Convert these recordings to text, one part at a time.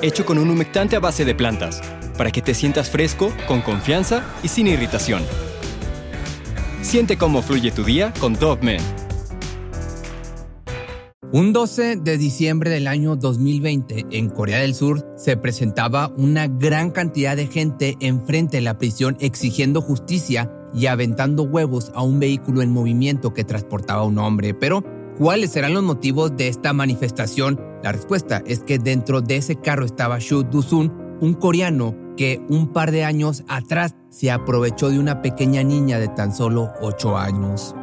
hecho con un humectante a base de plantas, para que te sientas fresco, con confianza y sin irritación. Siente cómo fluye tu día con Dove Un 12 de diciembre del año 2020, en Corea del Sur, se presentaba una gran cantidad de gente enfrente de la prisión exigiendo justicia y aventando huevos a un vehículo en movimiento que transportaba a un hombre. Pero, ¿cuáles serán los motivos de esta manifestación? La respuesta es que dentro de ese carro estaba Shu Du-sun, un coreano que un par de años atrás se aprovechó de una pequeña niña de tan solo 8 años.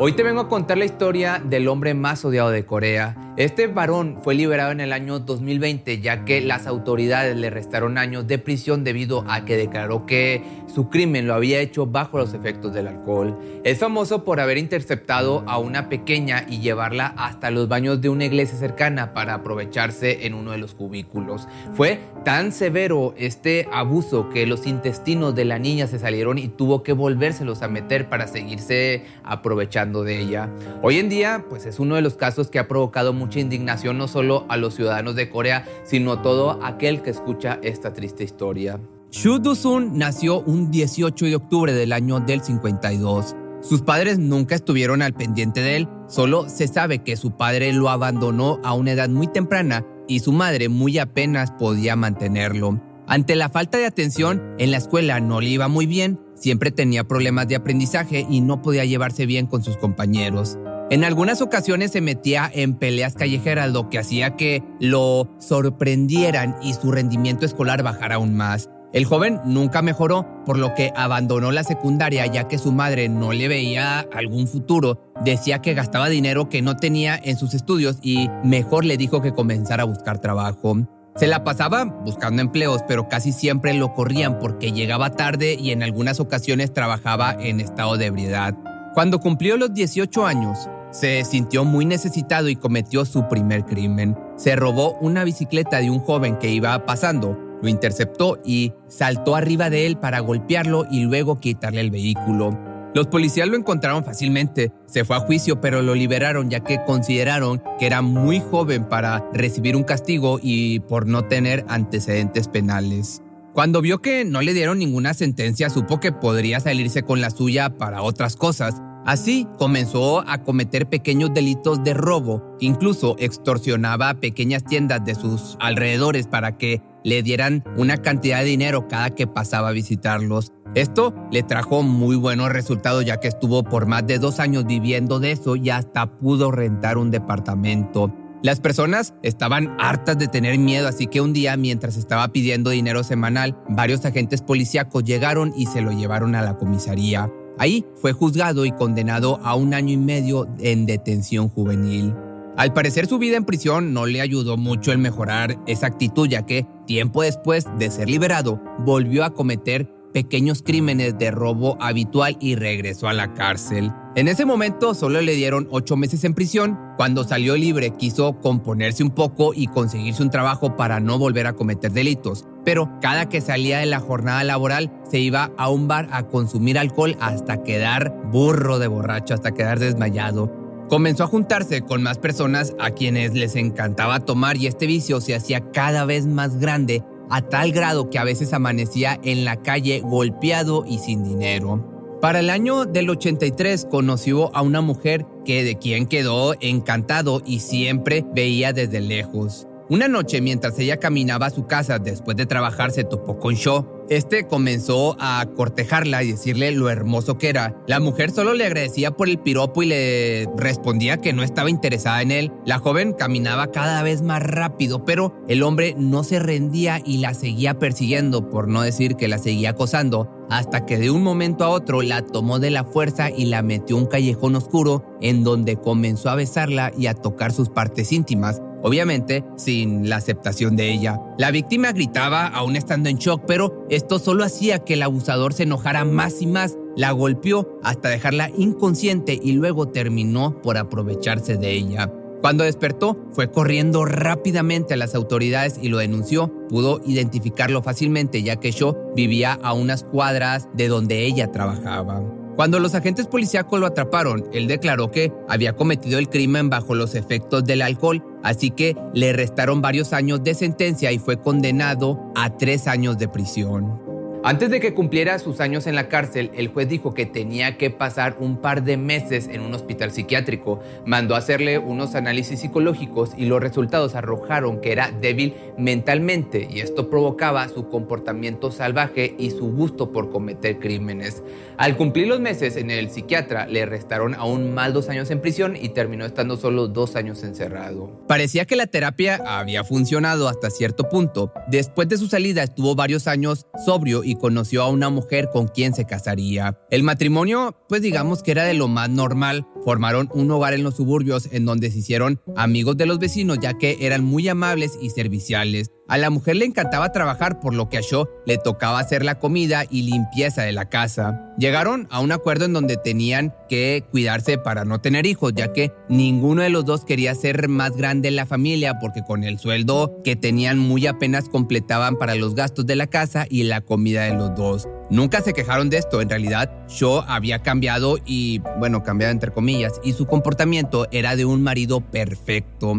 Hoy te vengo a contar la historia del hombre más odiado de Corea. Este varón fue liberado en el año 2020 ya que las autoridades le restaron años de prisión debido a que declaró que su crimen lo había hecho bajo los efectos del alcohol. Es famoso por haber interceptado a una pequeña y llevarla hasta los baños de una iglesia cercana para aprovecharse en uno de los cubículos. Fue tan severo este abuso que los intestinos de la niña se salieron y tuvo que volvérselos a meter para seguirse aprovechando de ella. Hoy en día, pues es uno de los casos que ha provocado mucha indignación no solo a los ciudadanos de Corea, sino a todo aquel que escucha esta triste historia. Shu Do-sun nació un 18 de octubre del año del 52. Sus padres nunca estuvieron al pendiente de él, solo se sabe que su padre lo abandonó a una edad muy temprana y su madre muy apenas podía mantenerlo. Ante la falta de atención, en la escuela no le iba muy bien, siempre tenía problemas de aprendizaje y no podía llevarse bien con sus compañeros. En algunas ocasiones se metía en peleas callejeras, lo que hacía que lo sorprendieran y su rendimiento escolar bajara aún más. El joven nunca mejoró, por lo que abandonó la secundaria ya que su madre no le veía algún futuro. Decía que gastaba dinero que no tenía en sus estudios y mejor le dijo que comenzara a buscar trabajo. Se la pasaba buscando empleos, pero casi siempre lo corrían porque llegaba tarde y en algunas ocasiones trabajaba en estado de ebriedad. Cuando cumplió los 18 años, se sintió muy necesitado y cometió su primer crimen. Se robó una bicicleta de un joven que iba pasando, lo interceptó y saltó arriba de él para golpearlo y luego quitarle el vehículo. Los policías lo encontraron fácilmente, se fue a juicio pero lo liberaron ya que consideraron que era muy joven para recibir un castigo y por no tener antecedentes penales. Cuando vio que no le dieron ninguna sentencia, supo que podría salirse con la suya para otras cosas. Así comenzó a cometer pequeños delitos de robo, incluso extorsionaba a pequeñas tiendas de sus alrededores para que le dieran una cantidad de dinero cada que pasaba a visitarlos. Esto le trajo muy buenos resultados ya que estuvo por más de dos años viviendo de eso y hasta pudo rentar un departamento. Las personas estaban hartas de tener miedo, así que un día, mientras estaba pidiendo dinero semanal, varios agentes policíacos llegaron y se lo llevaron a la comisaría. Ahí fue juzgado y condenado a un año y medio en detención juvenil. Al parecer su vida en prisión no le ayudó mucho el mejorar esa actitud, ya que tiempo después de ser liberado, volvió a cometer pequeños crímenes de robo habitual y regresó a la cárcel. En ese momento solo le dieron ocho meses en prisión. Cuando salió libre quiso componerse un poco y conseguirse un trabajo para no volver a cometer delitos. Pero cada que salía de la jornada laboral se iba a un bar a consumir alcohol hasta quedar burro de borracho, hasta quedar desmayado. Comenzó a juntarse con más personas a quienes les encantaba tomar y este vicio se hacía cada vez más grande a tal grado que a veces amanecía en la calle golpeado y sin dinero. Para el año del 83 conoció a una mujer que de quien quedó encantado y siempre veía desde lejos. Una noche, mientras ella caminaba a su casa después de trabajar, se topó con Shaw. Este comenzó a cortejarla y decirle lo hermoso que era. La mujer solo le agradecía por el piropo y le respondía que no estaba interesada en él. La joven caminaba cada vez más rápido, pero el hombre no se rendía y la seguía persiguiendo, por no decir que la seguía acosando, hasta que de un momento a otro la tomó de la fuerza y la metió un callejón oscuro en donde comenzó a besarla y a tocar sus partes íntimas obviamente sin la aceptación de ella. La víctima gritaba aún estando en shock, pero esto solo hacía que el abusador se enojara más y más. La golpeó hasta dejarla inconsciente y luego terminó por aprovecharse de ella. Cuando despertó, fue corriendo rápidamente a las autoridades y lo denunció. Pudo identificarlo fácilmente ya que Shaw vivía a unas cuadras de donde ella trabajaba. Cuando los agentes policíacos lo atraparon, él declaró que había cometido el crimen bajo los efectos del alcohol, así que le restaron varios años de sentencia y fue condenado a tres años de prisión. Antes de que cumpliera sus años en la cárcel, el juez dijo que tenía que pasar un par de meses en un hospital psiquiátrico. Mandó a hacerle unos análisis psicológicos y los resultados arrojaron que era débil mentalmente y esto provocaba su comportamiento salvaje y su gusto por cometer crímenes. Al cumplir los meses en el psiquiatra, le restaron aún más dos años en prisión y terminó estando solo dos años encerrado. Parecía que la terapia había funcionado hasta cierto punto. Después de su salida estuvo varios años sobrio y conoció a una mujer con quien se casaría. El matrimonio, pues digamos que era de lo más normal. Formaron un hogar en los suburbios en donde se hicieron amigos de los vecinos ya que eran muy amables y serviciales. A la mujer le encantaba trabajar, por lo que a Shaw le tocaba hacer la comida y limpieza de la casa. Llegaron a un acuerdo en donde tenían que cuidarse para no tener hijos, ya que ninguno de los dos quería ser más grande en la familia, porque con el sueldo que tenían muy apenas completaban para los gastos de la casa y la comida de los dos. Nunca se quejaron de esto, en realidad Shaw había cambiado y, bueno, cambiado entre comillas, y su comportamiento era de un marido perfecto.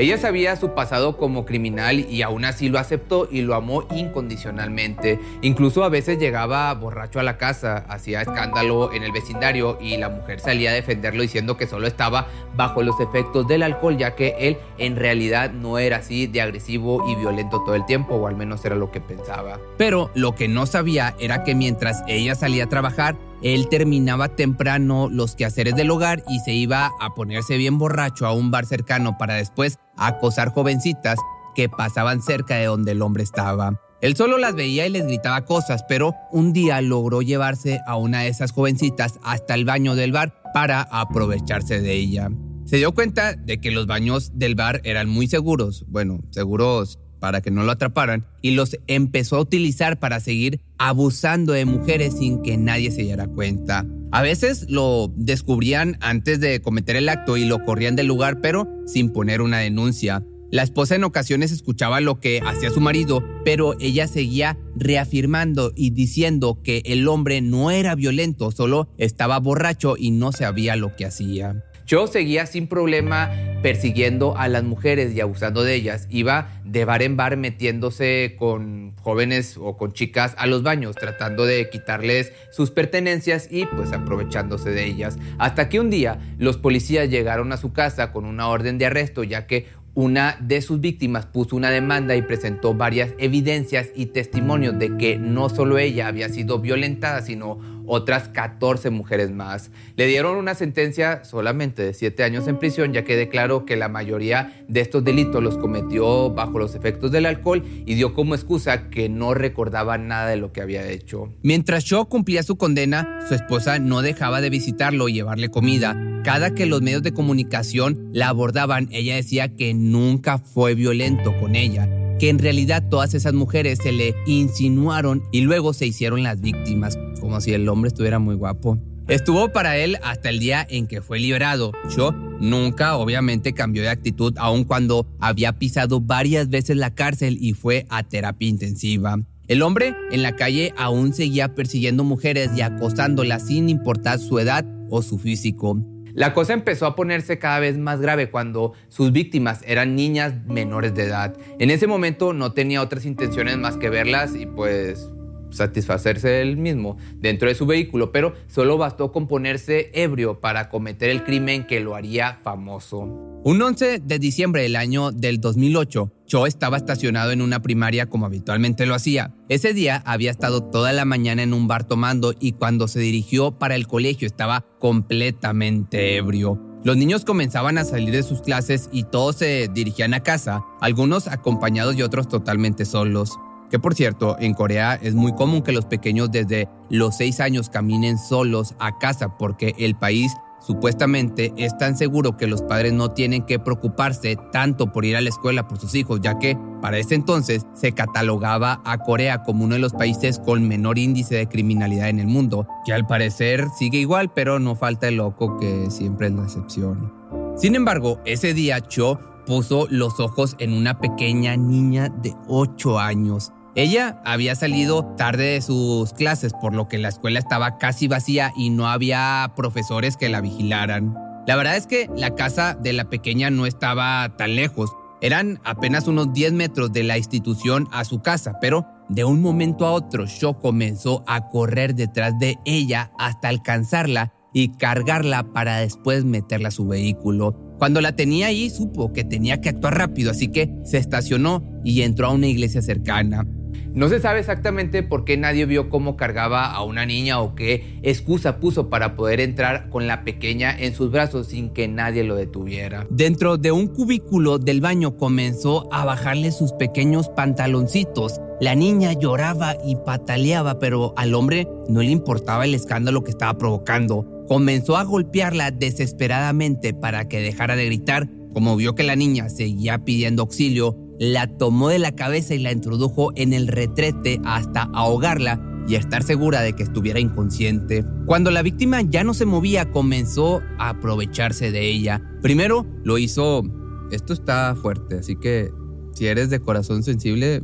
Ella sabía su pasado como criminal y aún así lo aceptó y lo amó incondicionalmente. Incluso a veces llegaba borracho a la casa, hacía escándalo en el vecindario y la mujer salía a defenderlo diciendo que solo estaba bajo los efectos del alcohol ya que él en realidad no era así de agresivo y violento todo el tiempo o al menos era lo que pensaba. Pero lo que no sabía era que mientras ella salía a trabajar, él terminaba temprano los quehaceres del hogar y se iba a ponerse bien borracho a un bar cercano para después acosar jovencitas que pasaban cerca de donde el hombre estaba. Él solo las veía y les gritaba cosas, pero un día logró llevarse a una de esas jovencitas hasta el baño del bar para aprovecharse de ella. Se dio cuenta de que los baños del bar eran muy seguros, bueno, seguros para que no lo atraparan y los empezó a utilizar para seguir abusando de mujeres sin que nadie se diera cuenta. A veces lo descubrían antes de cometer el acto y lo corrían del lugar, pero sin poner una denuncia. La esposa en ocasiones escuchaba lo que hacía su marido, pero ella seguía reafirmando y diciendo que el hombre no era violento, solo estaba borracho y no sabía lo que hacía. Yo seguía sin problema persiguiendo a las mujeres y abusando de ellas. Iba de bar en bar metiéndose con jóvenes o con chicas a los baños, tratando de quitarles sus pertenencias y pues aprovechándose de ellas. Hasta que un día los policías llegaron a su casa con una orden de arresto, ya que una de sus víctimas puso una demanda y presentó varias evidencias y testimonios de que no solo ella había sido violentada, sino otras 14 mujeres más. Le dieron una sentencia solamente de 7 años en prisión, ya que declaró que la mayoría de estos delitos los cometió bajo los efectos del alcohol y dio como excusa que no recordaba nada de lo que había hecho. Mientras Shaw cumplía su condena, su esposa no dejaba de visitarlo y llevarle comida. Cada que los medios de comunicación la abordaban, ella decía que nunca fue violento con ella que en realidad todas esas mujeres se le insinuaron y luego se hicieron las víctimas, como si el hombre estuviera muy guapo. Estuvo para él hasta el día en que fue liberado. Yo nunca, obviamente, cambió de actitud, aun cuando había pisado varias veces la cárcel y fue a terapia intensiva. El hombre en la calle aún seguía persiguiendo mujeres y acosándolas sin importar su edad o su físico. La cosa empezó a ponerse cada vez más grave cuando sus víctimas eran niñas menores de edad. En ese momento no tenía otras intenciones más que verlas y pues satisfacerse él mismo dentro de su vehículo, pero solo bastó con ponerse ebrio para cometer el crimen que lo haría famoso. Un 11 de diciembre del año del 2008, Cho estaba estacionado en una primaria como habitualmente lo hacía. Ese día había estado toda la mañana en un bar tomando y cuando se dirigió para el colegio estaba completamente ebrio. Los niños comenzaban a salir de sus clases y todos se dirigían a casa, algunos acompañados y otros totalmente solos. Que por cierto, en Corea es muy común que los pequeños desde los 6 años caminen solos a casa porque el país supuestamente es tan seguro que los padres no tienen que preocuparse tanto por ir a la escuela por sus hijos, ya que para ese entonces se catalogaba a Corea como uno de los países con menor índice de criminalidad en el mundo, que al parecer sigue igual, pero no falta el loco que siempre es la excepción. Sin embargo, ese día Cho puso los ojos en una pequeña niña de 8 años ella había salido tarde de sus clases, por lo que la escuela estaba casi vacía y no había profesores que la vigilaran. La verdad es que la casa de la pequeña no estaba tan lejos. Eran apenas unos 10 metros de la institución a su casa, pero de un momento a otro Sho comenzó a correr detrás de ella hasta alcanzarla y cargarla para después meterla a su vehículo. Cuando la tenía ahí supo que tenía que actuar rápido, así que se estacionó y entró a una iglesia cercana. No se sabe exactamente por qué nadie vio cómo cargaba a una niña o qué excusa puso para poder entrar con la pequeña en sus brazos sin que nadie lo detuviera. Dentro de un cubículo del baño comenzó a bajarle sus pequeños pantaloncitos. La niña lloraba y pataleaba, pero al hombre no le importaba el escándalo que estaba provocando. Comenzó a golpearla desesperadamente para que dejara de gritar. Como vio que la niña seguía pidiendo auxilio, la tomó de la cabeza y la introdujo en el retrete hasta ahogarla y estar segura de que estuviera inconsciente. Cuando la víctima ya no se movía, comenzó a aprovecharse de ella. Primero lo hizo... Esto está fuerte, así que si eres de corazón sensible,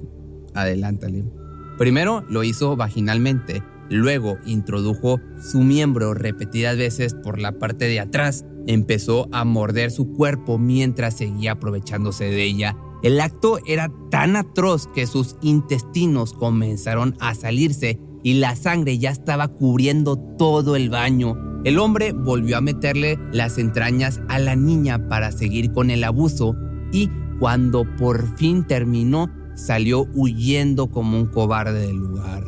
adelántale. Primero lo hizo vaginalmente, luego introdujo su miembro repetidas veces por la parte de atrás, empezó a morder su cuerpo mientras seguía aprovechándose de ella el acto era tan atroz que sus intestinos comenzaron a salirse y la sangre ya estaba cubriendo todo el baño. El hombre volvió a meterle las entrañas a la niña para seguir con el abuso y cuando por fin terminó salió huyendo como un cobarde del lugar.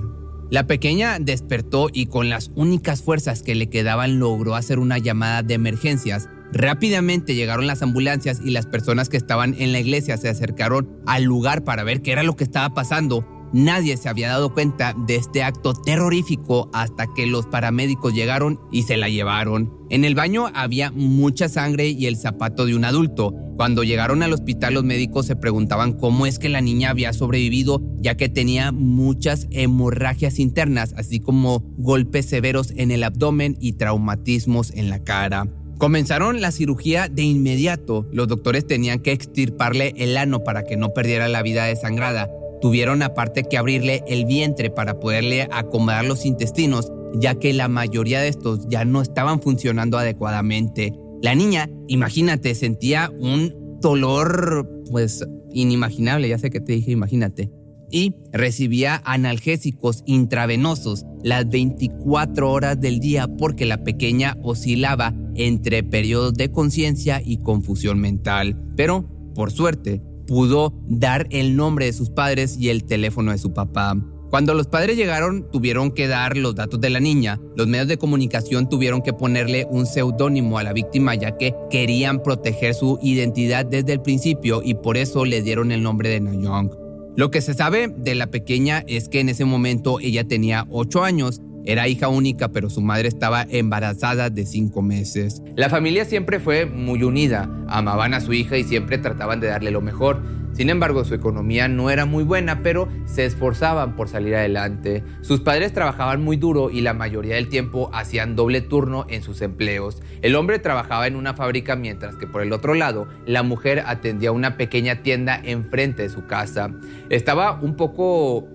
La pequeña despertó y con las únicas fuerzas que le quedaban logró hacer una llamada de emergencias Rápidamente llegaron las ambulancias y las personas que estaban en la iglesia se acercaron al lugar para ver qué era lo que estaba pasando. Nadie se había dado cuenta de este acto terrorífico hasta que los paramédicos llegaron y se la llevaron. En el baño había mucha sangre y el zapato de un adulto. Cuando llegaron al hospital los médicos se preguntaban cómo es que la niña había sobrevivido ya que tenía muchas hemorragias internas, así como golpes severos en el abdomen y traumatismos en la cara. Comenzaron la cirugía de inmediato. Los doctores tenían que extirparle el ano para que no perdiera la vida desangrada. Tuvieron aparte que abrirle el vientre para poderle acomodar los intestinos, ya que la mayoría de estos ya no estaban funcionando adecuadamente. La niña, imagínate, sentía un dolor pues inimaginable, ya sé que te dije imagínate y recibía analgésicos intravenosos las 24 horas del día porque la pequeña oscilaba entre periodos de conciencia y confusión mental. Pero, por suerte, pudo dar el nombre de sus padres y el teléfono de su papá. Cuando los padres llegaron, tuvieron que dar los datos de la niña. Los medios de comunicación tuvieron que ponerle un seudónimo a la víctima ya que querían proteger su identidad desde el principio y por eso le dieron el nombre de Nayong. Lo que se sabe de la pequeña es que en ese momento ella tenía 8 años, era hija única, pero su madre estaba embarazada de 5 meses. La familia siempre fue muy unida, amaban a su hija y siempre trataban de darle lo mejor. Sin embargo, su economía no era muy buena, pero se esforzaban por salir adelante. Sus padres trabajaban muy duro y la mayoría del tiempo hacían doble turno en sus empleos. El hombre trabajaba en una fábrica mientras que por el otro lado, la mujer atendía una pequeña tienda enfrente de su casa. Estaba un poco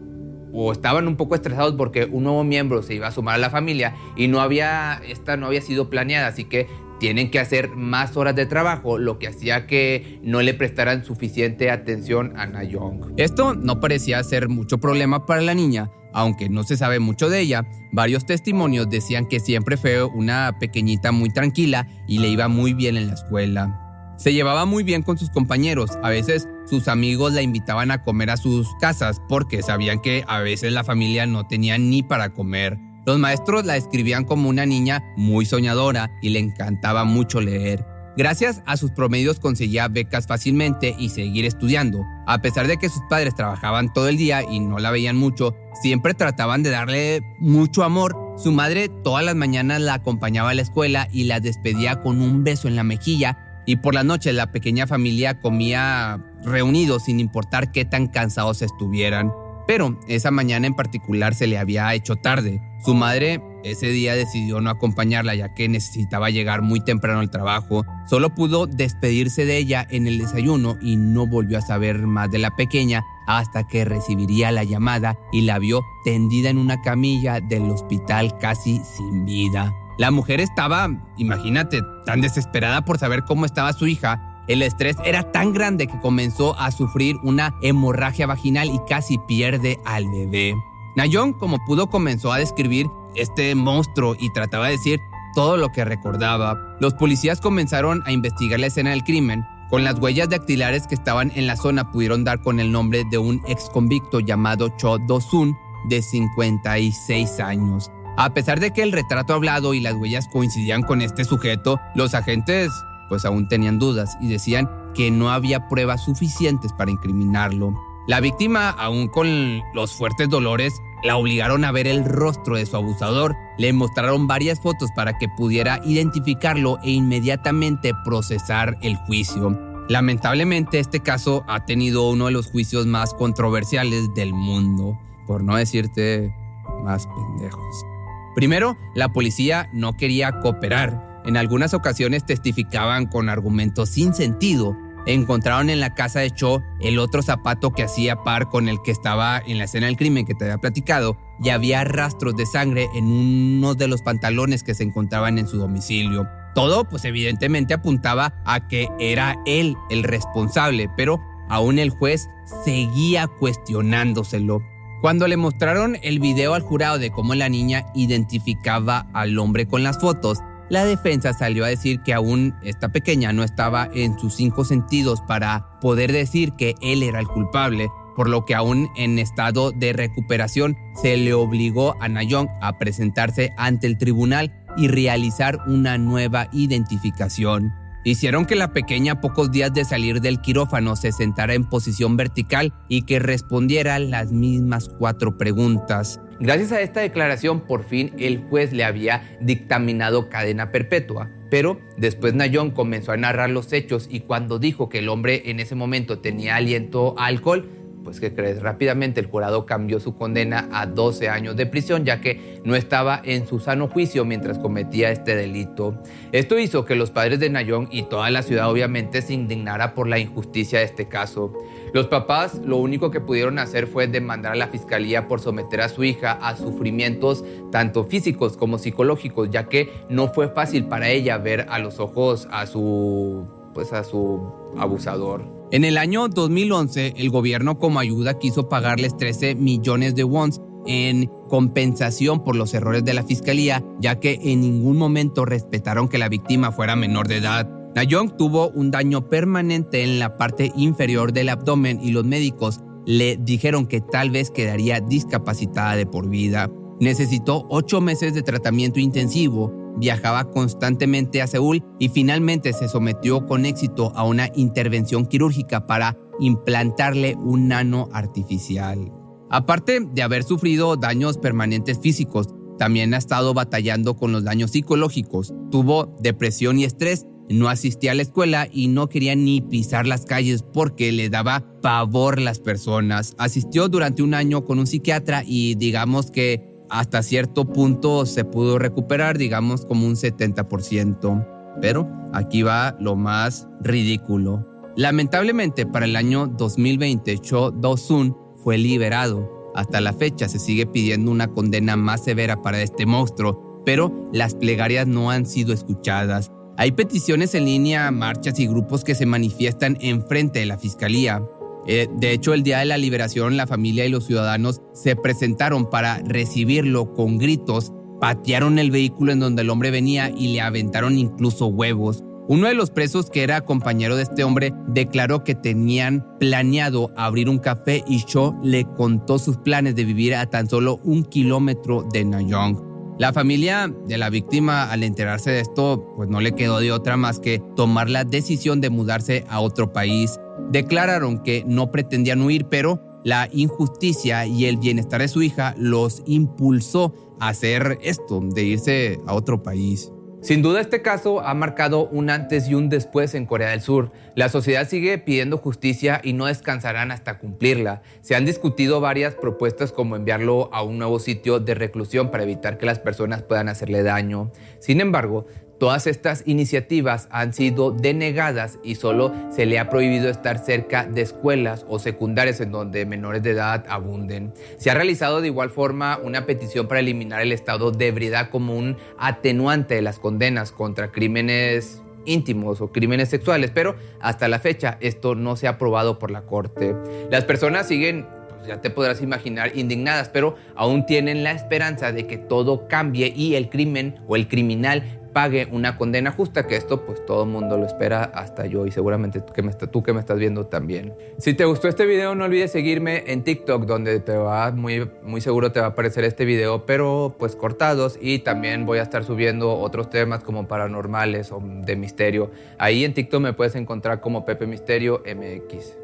o estaban un poco estresados porque un nuevo miembro se iba a sumar a la familia y no había esta no había sido planeada, así que tienen que hacer más horas de trabajo, lo que hacía que no le prestaran suficiente atención a Nayong. Esto no parecía ser mucho problema para la niña, aunque no se sabe mucho de ella, varios testimonios decían que siempre fue una pequeñita muy tranquila y le iba muy bien en la escuela. Se llevaba muy bien con sus compañeros, a veces sus amigos la invitaban a comer a sus casas porque sabían que a veces la familia no tenía ni para comer. Los maestros la describían como una niña muy soñadora y le encantaba mucho leer. Gracias a sus promedios conseguía becas fácilmente y seguir estudiando. A pesar de que sus padres trabajaban todo el día y no la veían mucho, siempre trataban de darle mucho amor. Su madre todas las mañanas la acompañaba a la escuela y la despedía con un beso en la mejilla y por la noche la pequeña familia comía reunidos sin importar qué tan cansados estuvieran. Pero esa mañana en particular se le había hecho tarde. Su madre ese día decidió no acompañarla ya que necesitaba llegar muy temprano al trabajo. Solo pudo despedirse de ella en el desayuno y no volvió a saber más de la pequeña hasta que recibiría la llamada y la vio tendida en una camilla del hospital casi sin vida. La mujer estaba, imagínate, tan desesperada por saber cómo estaba su hija el estrés era tan grande que comenzó a sufrir una hemorragia vaginal y casi pierde al bebé. Nayon, como pudo, comenzó a describir este monstruo y trataba de decir todo lo que recordaba. Los policías comenzaron a investigar la escena del crimen. Con las huellas dactilares que estaban en la zona pudieron dar con el nombre de un ex convicto llamado Cho Do-sun de 56 años. A pesar de que el retrato hablado y las huellas coincidían con este sujeto, los agentes pues aún tenían dudas y decían que no había pruebas suficientes para incriminarlo. La víctima, aún con los fuertes dolores, la obligaron a ver el rostro de su abusador, le mostraron varias fotos para que pudiera identificarlo e inmediatamente procesar el juicio. Lamentablemente este caso ha tenido uno de los juicios más controversiales del mundo, por no decirte más pendejos. Primero, la policía no quería cooperar en algunas ocasiones testificaban con argumentos sin sentido. Encontraron en la casa de Cho el otro zapato que hacía par con el que estaba en la escena del crimen que te había platicado y había rastros de sangre en uno de los pantalones que se encontraban en su domicilio. Todo pues evidentemente apuntaba a que era él el responsable, pero aún el juez seguía cuestionándoselo. Cuando le mostraron el video al jurado de cómo la niña identificaba al hombre con las fotos, la defensa salió a decir que aún esta pequeña no estaba en sus cinco sentidos para poder decir que él era el culpable, por lo que aún en estado de recuperación se le obligó a Nayong a presentarse ante el tribunal y realizar una nueva identificación. Hicieron que la pequeña pocos días de salir del quirófano se sentara en posición vertical y que respondiera las mismas cuatro preguntas. Gracias a esta declaración, por fin el juez le había dictaminado cadena perpetua. Pero después Nayón comenzó a narrar los hechos y cuando dijo que el hombre en ese momento tenía aliento alcohol, pues que crees, rápidamente el jurado cambió su condena a 12 años de prisión ya que no estaba en su sano juicio mientras cometía este delito. Esto hizo que los padres de Nayón y toda la ciudad obviamente se indignara por la injusticia de este caso. Los papás lo único que pudieron hacer fue demandar a la fiscalía por someter a su hija a sufrimientos tanto físicos como psicológicos, ya que no fue fácil para ella ver a los ojos a su pues a su abusador. En el año 2011, el gobierno como ayuda quiso pagarles 13 millones de wons en compensación por los errores de la fiscalía, ya que en ningún momento respetaron que la víctima fuera menor de edad. Nayong tuvo un daño permanente en la parte inferior del abdomen y los médicos le dijeron que tal vez quedaría discapacitada de por vida. Necesitó ocho meses de tratamiento intensivo viajaba constantemente a Seúl y finalmente se sometió con éxito a una intervención quirúrgica para implantarle un nano artificial. Aparte de haber sufrido daños permanentes físicos, también ha estado batallando con los daños psicológicos. Tuvo depresión y estrés, no asistía a la escuela y no quería ni pisar las calles porque le daba pavor las personas. Asistió durante un año con un psiquiatra y digamos que hasta cierto punto se pudo recuperar, digamos como un 70%. Pero aquí va lo más ridículo. Lamentablemente para el año 2020 Cho Do-sun fue liberado. Hasta la fecha se sigue pidiendo una condena más severa para este monstruo, pero las plegarias no han sido escuchadas. Hay peticiones en línea, marchas y grupos que se manifiestan enfrente de la fiscalía. Eh, de hecho, el día de la liberación, la familia y los ciudadanos se presentaron para recibirlo con gritos, patearon el vehículo en donde el hombre venía y le aventaron incluso huevos. Uno de los presos, que era compañero de este hombre, declaró que tenían planeado abrir un café y Shaw le contó sus planes de vivir a tan solo un kilómetro de Nayong. La familia de la víctima, al enterarse de esto, pues no le quedó de otra más que tomar la decisión de mudarse a otro país. Declararon que no pretendían huir, pero la injusticia y el bienestar de su hija los impulsó a hacer esto, de irse a otro país. Sin duda este caso ha marcado un antes y un después en Corea del Sur. La sociedad sigue pidiendo justicia y no descansarán hasta cumplirla. Se han discutido varias propuestas como enviarlo a un nuevo sitio de reclusión para evitar que las personas puedan hacerle daño. Sin embargo, Todas estas iniciativas han sido denegadas y solo se le ha prohibido estar cerca de escuelas o secundarias en donde menores de edad abunden. Se ha realizado de igual forma una petición para eliminar el estado de ebriedad como un atenuante de las condenas contra crímenes íntimos o crímenes sexuales, pero hasta la fecha esto no se ha aprobado por la Corte. Las personas siguen pues, ya te podrás imaginar, indignadas, pero aún tienen la esperanza de que todo cambie y el crimen o el criminal pague una condena justa, que esto pues todo el mundo lo espera, hasta yo y seguramente tú que, me tú que me estás viendo también. Si te gustó este video no olvides seguirme en TikTok donde te va muy, muy seguro te va a aparecer este video, pero pues cortados y también voy a estar subiendo otros temas como paranormales o de misterio. Ahí en TikTok me puedes encontrar como Pepe Misterio MX.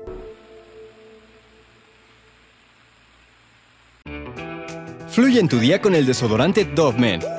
Fluye en tu día con el desodorante Dove Men